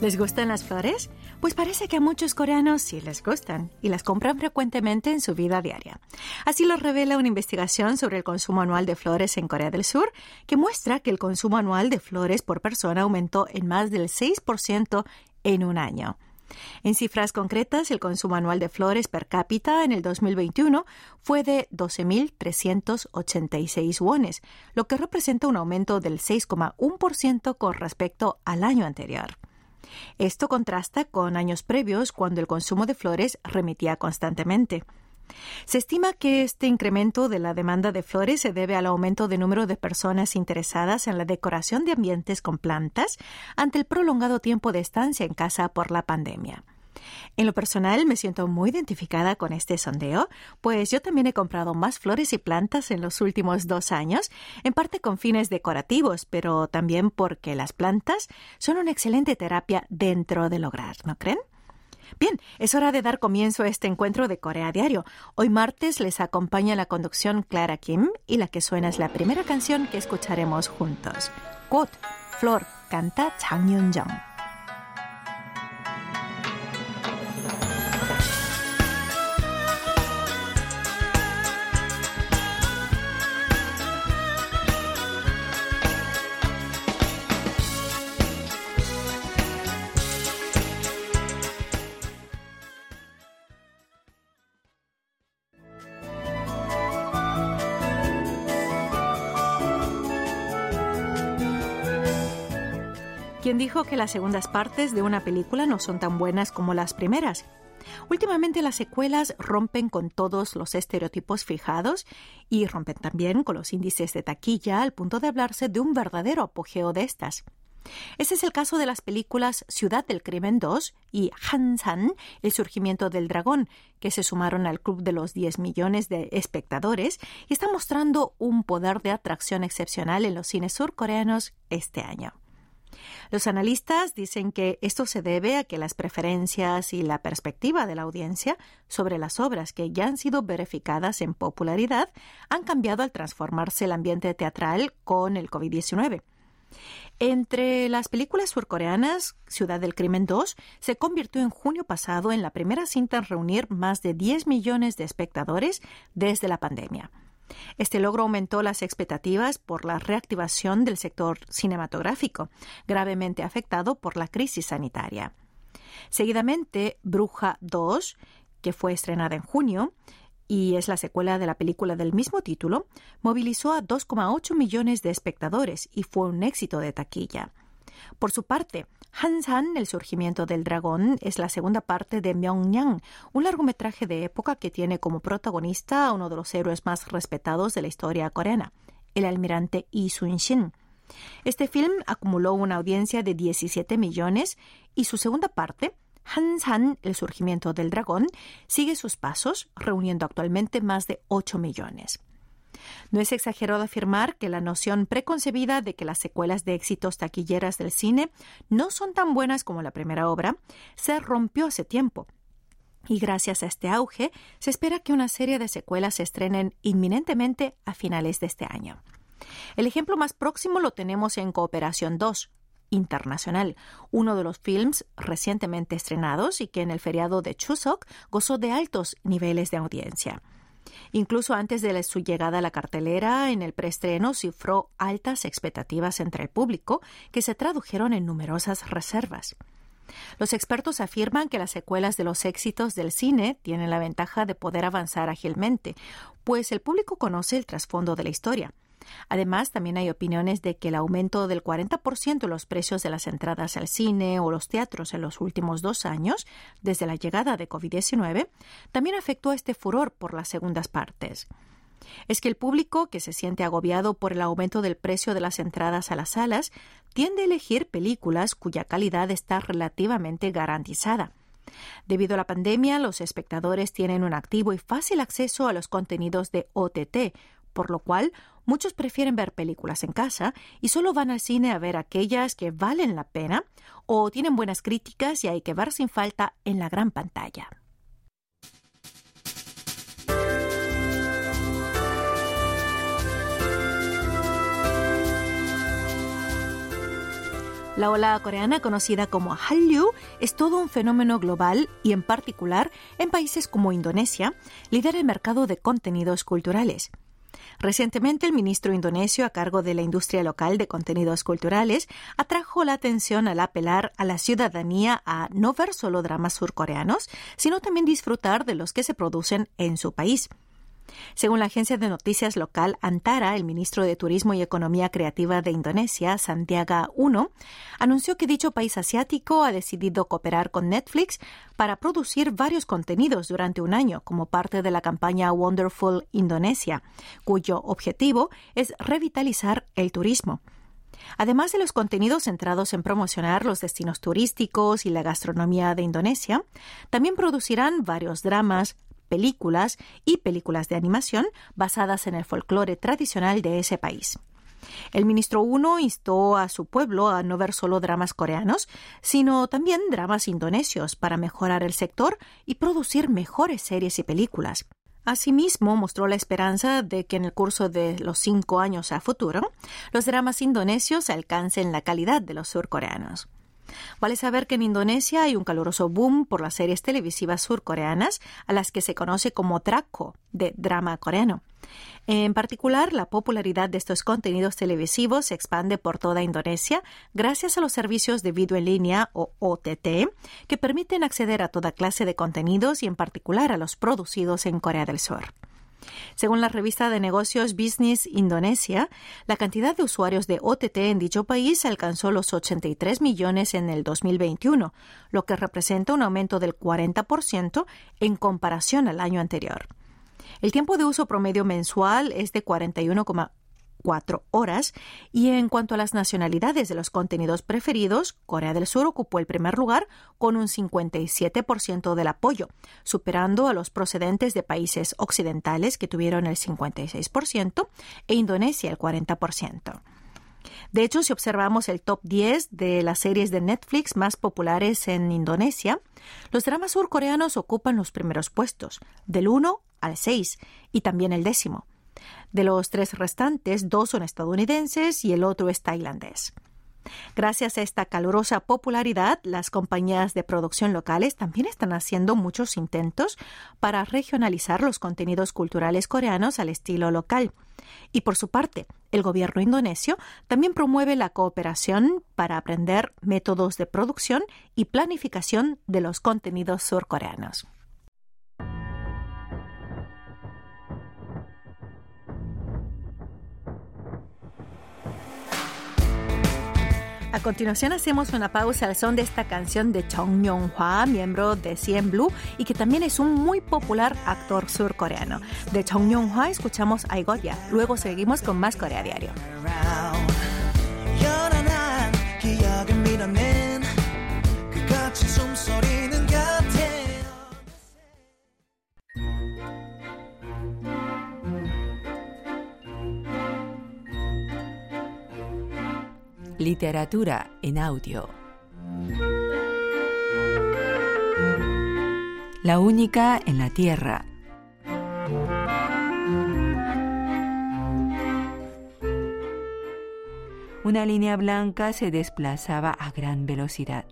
¿Les gustan las flores? Pues parece que a muchos coreanos sí les gustan y las compran frecuentemente en su vida diaria. Así lo revela una investigación sobre el consumo anual de flores en Corea del Sur, que muestra que el consumo anual de flores por persona aumentó en más del 6% en un año. En cifras concretas, el consumo anual de flores per cápita en el 2021 fue de 12.386 wones, lo que representa un aumento del 6,1% con respecto al año anterior. Esto contrasta con años previos cuando el consumo de flores remitía constantemente. Se estima que este incremento de la demanda de flores se debe al aumento de número de personas interesadas en la decoración de ambientes con plantas ante el prolongado tiempo de estancia en casa por la pandemia. En lo personal me siento muy identificada con este sondeo, pues yo también he comprado más flores y plantas en los últimos dos años, en parte con fines decorativos, pero también porque las plantas son una excelente terapia dentro del hogar, ¿no creen? Bien, es hora de dar comienzo a este encuentro de Corea Diario. Hoy martes les acompaña la conducción Clara Kim y la que suena es la primera canción que escucharemos juntos. Quote, Flor, canta Chang Yun-jung. ¿Quién dijo que las segundas partes de una película no son tan buenas como las primeras? Últimamente las secuelas rompen con todos los estereotipos fijados y rompen también con los índices de taquilla al punto de hablarse de un verdadero apogeo de estas. Ese es el caso de las películas Ciudad del Crimen 2 y Hansan, El surgimiento del dragón, que se sumaron al club de los 10 millones de espectadores y están mostrando un poder de atracción excepcional en los cines surcoreanos este año. Los analistas dicen que esto se debe a que las preferencias y la perspectiva de la audiencia sobre las obras que ya han sido verificadas en popularidad han cambiado al transformarse el ambiente teatral con el COVID-19. Entre las películas surcoreanas, Ciudad del Crimen 2 se convirtió en junio pasado en la primera cinta en reunir más de 10 millones de espectadores desde la pandemia. Este logro aumentó las expectativas por la reactivación del sector cinematográfico, gravemente afectado por la crisis sanitaria. Seguidamente, Bruja 2, que fue estrenada en junio, y es la secuela de la película del mismo título, movilizó a 2,8 millones de espectadores y fue un éxito de taquilla. Por su parte, Hansan, El surgimiento del dragón, es la segunda parte de Myeongnang, un largometraje de época que tiene como protagonista a uno de los héroes más respetados de la historia coreana, el almirante Yi Sun-shin. Este film acumuló una audiencia de 17 millones y su segunda parte, Hansan, El surgimiento del dragón, sigue sus pasos, reuniendo actualmente más de 8 millones. No es exagerado afirmar que la noción preconcebida de que las secuelas de éxitos taquilleras del cine no son tan buenas como la primera obra se rompió hace tiempo. Y gracias a este auge, se espera que una serie de secuelas se estrenen inminentemente a finales de este año. El ejemplo más próximo lo tenemos en Cooperación 2, Internacional, uno de los films recientemente estrenados y que en el feriado de Chuseok gozó de altos niveles de audiencia. Incluso antes de su llegada a la cartelera, en el preestreno cifró altas expectativas entre el público que se tradujeron en numerosas reservas. Los expertos afirman que las secuelas de los éxitos del cine tienen la ventaja de poder avanzar ágilmente, pues el público conoce el trasfondo de la historia. Además, también hay opiniones de que el aumento del 40% en los precios de las entradas al cine o los teatros en los últimos dos años, desde la llegada de COVID-19, también afectó a este furor por las segundas partes. Es que el público, que se siente agobiado por el aumento del precio de las entradas a las salas, tiende a elegir películas cuya calidad está relativamente garantizada. Debido a la pandemia, los espectadores tienen un activo y fácil acceso a los contenidos de OTT, por lo cual muchos prefieren ver películas en casa y solo van al cine a ver aquellas que valen la pena o tienen buenas críticas y hay que ver sin falta en la gran pantalla. La ola coreana, conocida como Hallyu, es todo un fenómeno global y, en particular, en países como Indonesia, lidera el mercado de contenidos culturales. Recientemente, el ministro indonesio a cargo de la industria local de contenidos culturales atrajo la atención al apelar a la ciudadanía a no ver solo dramas surcoreanos, sino también disfrutar de los que se producen en su país. Según la agencia de noticias local Antara, el ministro de Turismo y Economía Creativa de Indonesia, Santiago Uno, anunció que dicho país asiático ha decidido cooperar con Netflix para producir varios contenidos durante un año como parte de la campaña Wonderful Indonesia, cuyo objetivo es revitalizar el turismo. Además de los contenidos centrados en promocionar los destinos turísticos y la gastronomía de Indonesia, también producirán varios dramas, películas y películas de animación basadas en el folclore tradicional de ese país. El ministro Uno instó a su pueblo a no ver solo dramas coreanos, sino también dramas indonesios para mejorar el sector y producir mejores series y películas. Asimismo, mostró la esperanza de que en el curso de los cinco años a futuro, los dramas indonesios alcancen la calidad de los surcoreanos. Vale saber que en Indonesia hay un caluroso boom por las series televisivas surcoreanas, a las que se conoce como Draco, de drama coreano. En particular, la popularidad de estos contenidos televisivos se expande por toda Indonesia gracias a los servicios de video en línea o OTT, que permiten acceder a toda clase de contenidos y en particular a los producidos en Corea del Sur. Según la revista de negocios Business Indonesia, la cantidad de usuarios de OTT en dicho país alcanzó los 83 millones en el 2021, lo que representa un aumento del 40% en comparación al año anterior. El tiempo de uso promedio mensual es de 41, cuatro horas. Y en cuanto a las nacionalidades de los contenidos preferidos, Corea del Sur ocupó el primer lugar con un 57% del apoyo, superando a los procedentes de países occidentales que tuvieron el 56% e Indonesia el 40%. De hecho, si observamos el top 10 de las series de Netflix más populares en Indonesia, los dramas surcoreanos ocupan los primeros puestos, del 1 al 6 y también el décimo. De los tres restantes, dos son estadounidenses y el otro es tailandés. Gracias a esta calurosa popularidad, las compañías de producción locales también están haciendo muchos intentos para regionalizar los contenidos culturales coreanos al estilo local. Y por su parte, el gobierno indonesio también promueve la cooperación para aprender métodos de producción y planificación de los contenidos surcoreanos. A continuación hacemos una pausa al son de esta canción de Chong Yong-hwa, miembro de CN Blue y que también es un muy popular actor surcoreano. De Chong Yong-hwa escuchamos I Got Ya. Luego seguimos con más Corea Diario. Literatura en audio. La única en la Tierra. Una línea blanca se desplazaba a gran velocidad.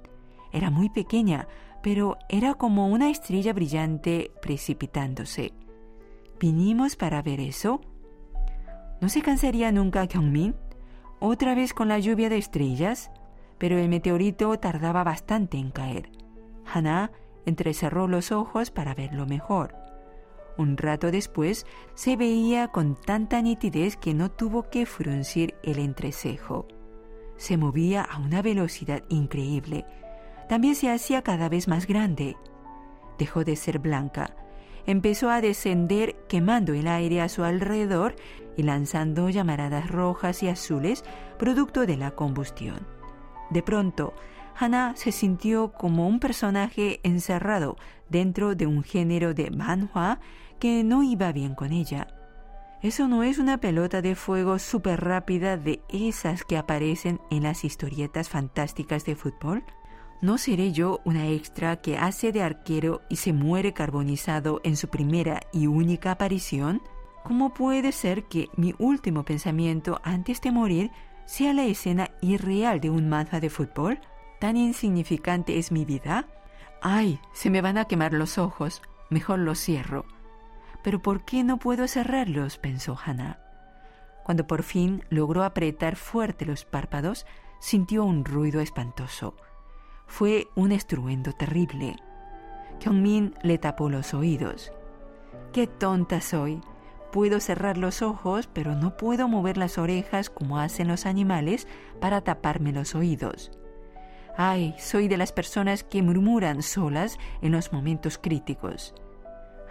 Era muy pequeña, pero era como una estrella brillante precipitándose. ¿Vinimos para ver eso? ¿No se cansaría nunca Kyungmin? Otra vez con la lluvia de estrellas, pero el meteorito tardaba bastante en caer. Hannah entrecerró los ojos para verlo mejor. Un rato después se veía con tanta nitidez que no tuvo que fruncir el entrecejo. Se movía a una velocidad increíble. También se hacía cada vez más grande. Dejó de ser blanca. Empezó a descender quemando el aire a su alrededor y lanzando llamaradas rojas y azules producto de la combustión. De pronto, Hannah se sintió como un personaje encerrado dentro de un género de manhua que no iba bien con ella. ¿Eso no es una pelota de fuego súper rápida de esas que aparecen en las historietas fantásticas de fútbol? ¿No seré yo una extra que hace de arquero y se muere carbonizado en su primera y única aparición? ¿Cómo puede ser que mi último pensamiento antes de morir sea la escena irreal de un manza de fútbol? ¿Tan insignificante es mi vida? Ay, se me van a quemar los ojos. Mejor los cierro. Pero ¿por qué no puedo cerrarlos? pensó Hannah. Cuando por fin logró apretar fuerte los párpados, sintió un ruido espantoso. Fue un estruendo terrible. Kyungmin le tapó los oídos. ¡Qué tonta soy! Puedo cerrar los ojos, pero no puedo mover las orejas como hacen los animales para taparme los oídos. Ay, soy de las personas que murmuran solas en los momentos críticos.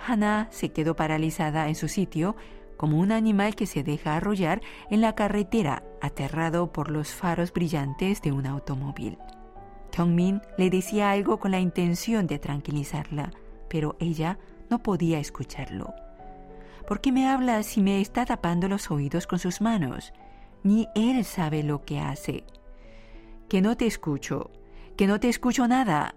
Hannah se quedó paralizada en su sitio como un animal que se deja arrollar en la carretera, aterrado por los faros brillantes de un automóvil. Kyungmin le decía algo con la intención de tranquilizarla, pero ella no podía escucharlo. ¿Por qué me habla si me está tapando los oídos con sus manos? Ni él sabe lo que hace. Que no te escucho, que no te escucho nada.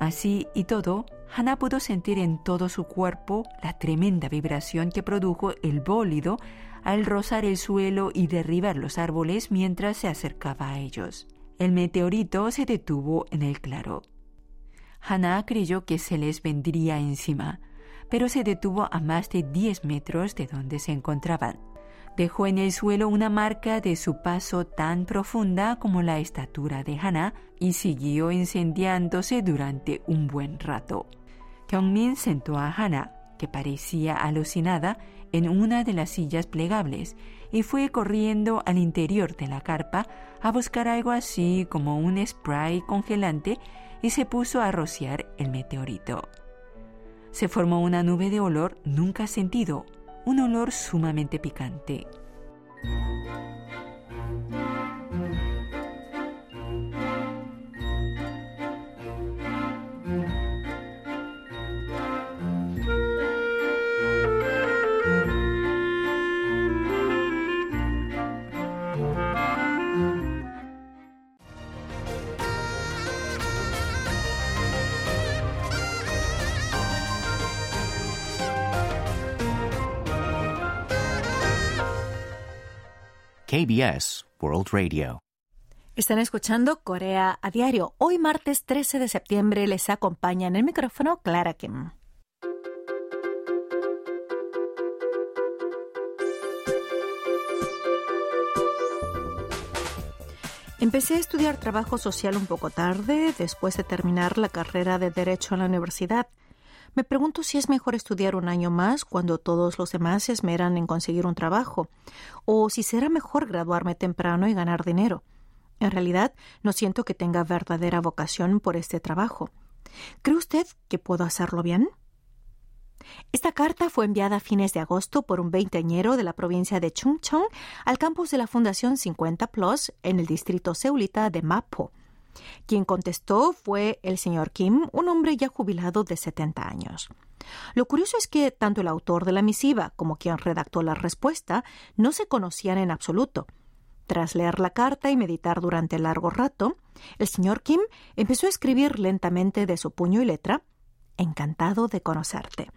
Así y todo, Hannah pudo sentir en todo su cuerpo la tremenda vibración que produjo el bólido al rozar el suelo y derribar los árboles mientras se acercaba a ellos. El meteorito se detuvo en el claro. Hannah creyó que se les vendría encima, pero se detuvo a más de 10 metros de donde se encontraban. Dejó en el suelo una marca de su paso tan profunda como la estatura de Hannah y siguió incendiándose durante un buen rato. Kyungmin sentó a Hannah, que parecía alucinada, en una de las sillas plegables y fue corriendo al interior de la carpa a buscar algo así como un spray congelante y se puso a rociar el meteorito se formó una nube de olor nunca sentido, un olor sumamente picante. KBS World Radio. Están escuchando Corea a diario. Hoy martes 13 de septiembre les acompaña en el micrófono Clara Kim. Empecé a estudiar trabajo social un poco tarde, después de terminar la carrera de Derecho en la universidad. Me pregunto si es mejor estudiar un año más cuando todos los demás se esmeran en conseguir un trabajo, o si será mejor graduarme temprano y ganar dinero. En realidad, no siento que tenga verdadera vocación por este trabajo. ¿Cree usted que puedo hacerlo bien? Esta carta fue enviada a fines de agosto por un veinteañero de la provincia de Chungcheong al campus de la Fundación 50 Plus en el distrito seulita de Mapo. Quien contestó fue el señor Kim, un hombre ya jubilado de 70 años. Lo curioso es que tanto el autor de la misiva como quien redactó la respuesta no se conocían en absoluto. Tras leer la carta y meditar durante largo rato, el señor Kim empezó a escribir lentamente de su puño y letra Encantado de conocerte.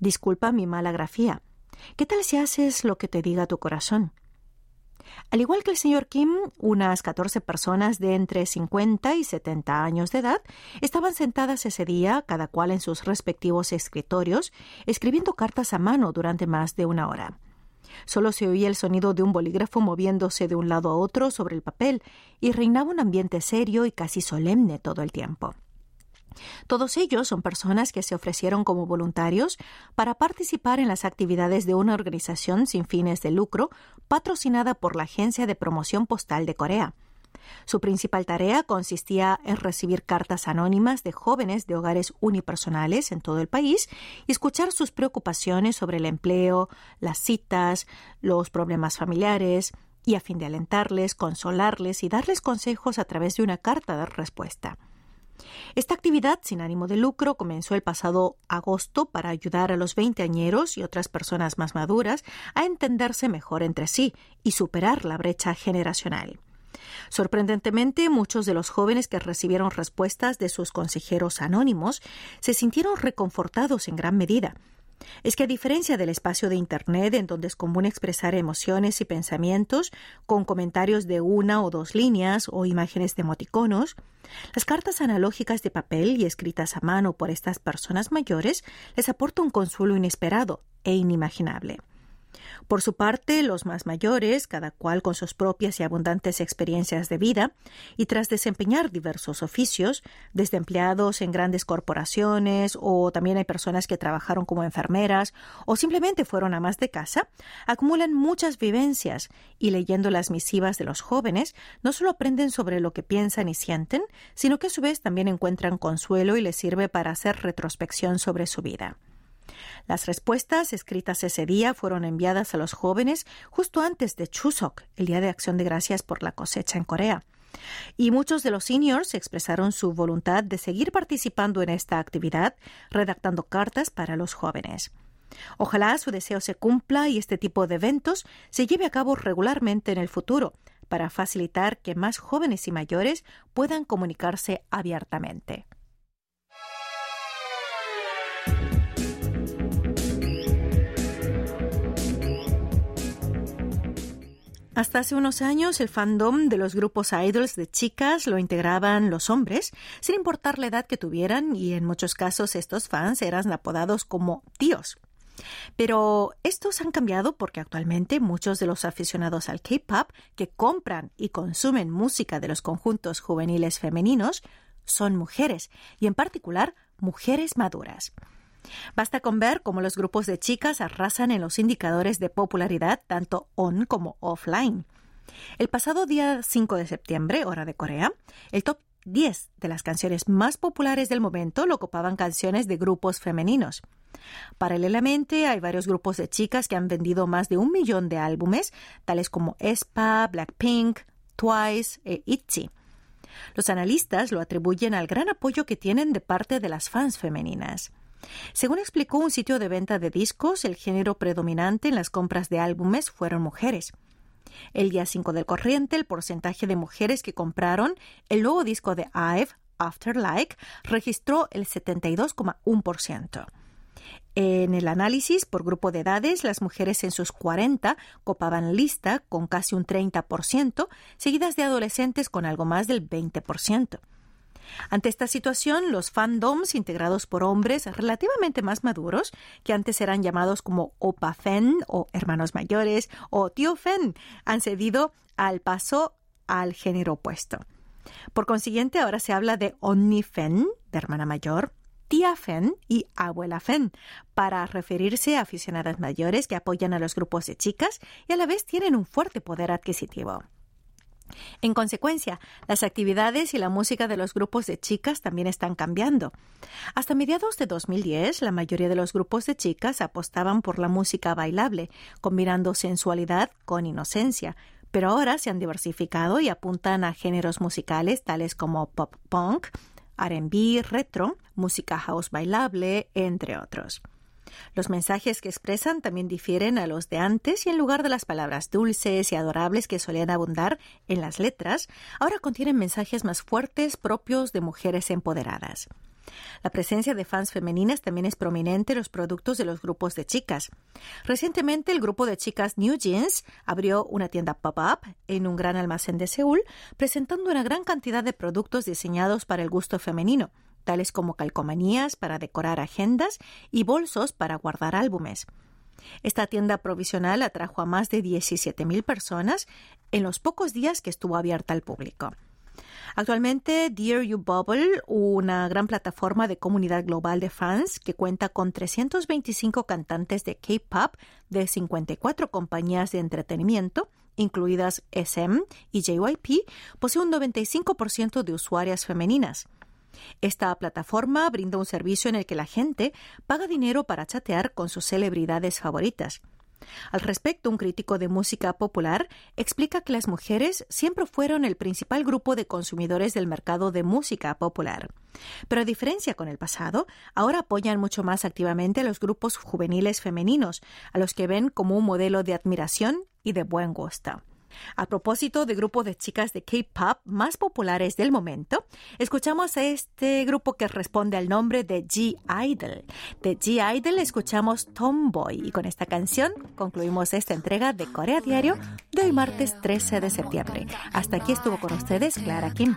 Disculpa mi mala grafía. ¿Qué tal si haces lo que te diga tu corazón? Al igual que el señor Kim, unas 14 personas de entre 50 y 70 años de edad estaban sentadas ese día, cada cual en sus respectivos escritorios, escribiendo cartas a mano durante más de una hora. Solo se oía el sonido de un bolígrafo moviéndose de un lado a otro sobre el papel y reinaba un ambiente serio y casi solemne todo el tiempo. Todos ellos son personas que se ofrecieron como voluntarios para participar en las actividades de una organización sin fines de lucro patrocinada por la Agencia de Promoción Postal de Corea. Su principal tarea consistía en recibir cartas anónimas de jóvenes de hogares unipersonales en todo el país y escuchar sus preocupaciones sobre el empleo, las citas, los problemas familiares, y a fin de alentarles, consolarles y darles consejos a través de una carta de respuesta. Esta actividad sin ánimo de lucro comenzó el pasado agosto para ayudar a los veinteañeros y otras personas más maduras a entenderse mejor entre sí y superar la brecha generacional. Sorprendentemente, muchos de los jóvenes que recibieron respuestas de sus consejeros anónimos se sintieron reconfortados en gran medida. Es que a diferencia del espacio de Internet, en donde es común expresar emociones y pensamientos con comentarios de una o dos líneas o imágenes de emoticonos, las cartas analógicas de papel y escritas a mano por estas personas mayores les aportan un consuelo inesperado e inimaginable. Por su parte, los más mayores, cada cual con sus propias y abundantes experiencias de vida, y tras desempeñar diversos oficios, desde empleados en grandes corporaciones o también hay personas que trabajaron como enfermeras o simplemente fueron amas de casa, acumulan muchas vivencias y leyendo las misivas de los jóvenes, no solo aprenden sobre lo que piensan y sienten, sino que a su vez también encuentran consuelo y les sirve para hacer retrospección sobre su vida. Las respuestas escritas ese día fueron enviadas a los jóvenes justo antes de Chuseok, el Día de Acción de Gracias por la cosecha en Corea. Y muchos de los seniors expresaron su voluntad de seguir participando en esta actividad, redactando cartas para los jóvenes. Ojalá su deseo se cumpla y este tipo de eventos se lleve a cabo regularmente en el futuro, para facilitar que más jóvenes y mayores puedan comunicarse abiertamente. Hasta hace unos años el fandom de los grupos idols de chicas lo integraban los hombres, sin importar la edad que tuvieran, y en muchos casos estos fans eran apodados como tíos. Pero estos han cambiado porque actualmente muchos de los aficionados al K-pop que compran y consumen música de los conjuntos juveniles femeninos son mujeres, y en particular mujeres maduras. Basta con ver cómo los grupos de chicas arrasan en los indicadores de popularidad tanto on como offline. El pasado día 5 de septiembre, hora de Corea, el top 10 de las canciones más populares del momento lo ocupaban canciones de grupos femeninos. Paralelamente, hay varios grupos de chicas que han vendido más de un millón de álbumes, tales como Espa, Blackpink, Twice e ITZY. Los analistas lo atribuyen al gran apoyo que tienen de parte de las fans femeninas. Según explicó un sitio de venta de discos, el género predominante en las compras de álbumes fueron mujeres. El día 5 del corriente, el porcentaje de mujeres que compraron el nuevo disco de IVE, Afterlike, registró el 72,1%. En el análisis por grupo de edades, las mujeres en sus 40 copaban lista con casi un 30%, seguidas de adolescentes con algo más del 20%. Ante esta situación, los fandoms integrados por hombres relativamente más maduros, que antes eran llamados como Opa Fen o hermanos mayores o tío Fen, han cedido al paso al género opuesto. Por consiguiente, ahora se habla de Onni Fen, de hermana mayor, tía Fen y abuela Fen, para referirse a aficionadas mayores que apoyan a los grupos de chicas y a la vez tienen un fuerte poder adquisitivo. En consecuencia, las actividades y la música de los grupos de chicas también están cambiando. Hasta mediados de 2010, la mayoría de los grupos de chicas apostaban por la música bailable, combinando sensualidad con inocencia, pero ahora se han diversificado y apuntan a géneros musicales tales como pop punk, RB, retro, música house bailable, entre otros. Los mensajes que expresan también difieren a los de antes y en lugar de las palabras dulces y adorables que solían abundar en las letras, ahora contienen mensajes más fuertes propios de mujeres empoderadas. La presencia de fans femeninas también es prominente en los productos de los grupos de chicas. Recientemente, el grupo de chicas New Jeans abrió una tienda pop-up en un gran almacén de Seúl, presentando una gran cantidad de productos diseñados para el gusto femenino, tales como calcomanías para decorar agendas y bolsos para guardar álbumes. Esta tienda provisional atrajo a más de 17.000 personas en los pocos días que estuvo abierta al público. Actualmente, Dear You Bubble, una gran plataforma de comunidad global de fans que cuenta con 325 cantantes de K-pop de 54 compañías de entretenimiento, incluidas SM y JYP, posee un 95% de usuarias femeninas. Esta plataforma brinda un servicio en el que la gente paga dinero para chatear con sus celebridades favoritas. Al respecto, un crítico de música popular explica que las mujeres siempre fueron el principal grupo de consumidores del mercado de música popular. Pero a diferencia con el pasado, ahora apoyan mucho más activamente a los grupos juveniles femeninos, a los que ven como un modelo de admiración y de buen gusto. A propósito de grupo de chicas de K-pop más populares del momento, escuchamos a este grupo que responde al nombre de G-Idol. De G-Idol escuchamos Tomboy y con esta canción concluimos esta entrega de Corea Diario de hoy martes 13 de septiembre. Hasta aquí estuvo con ustedes Clara Kim.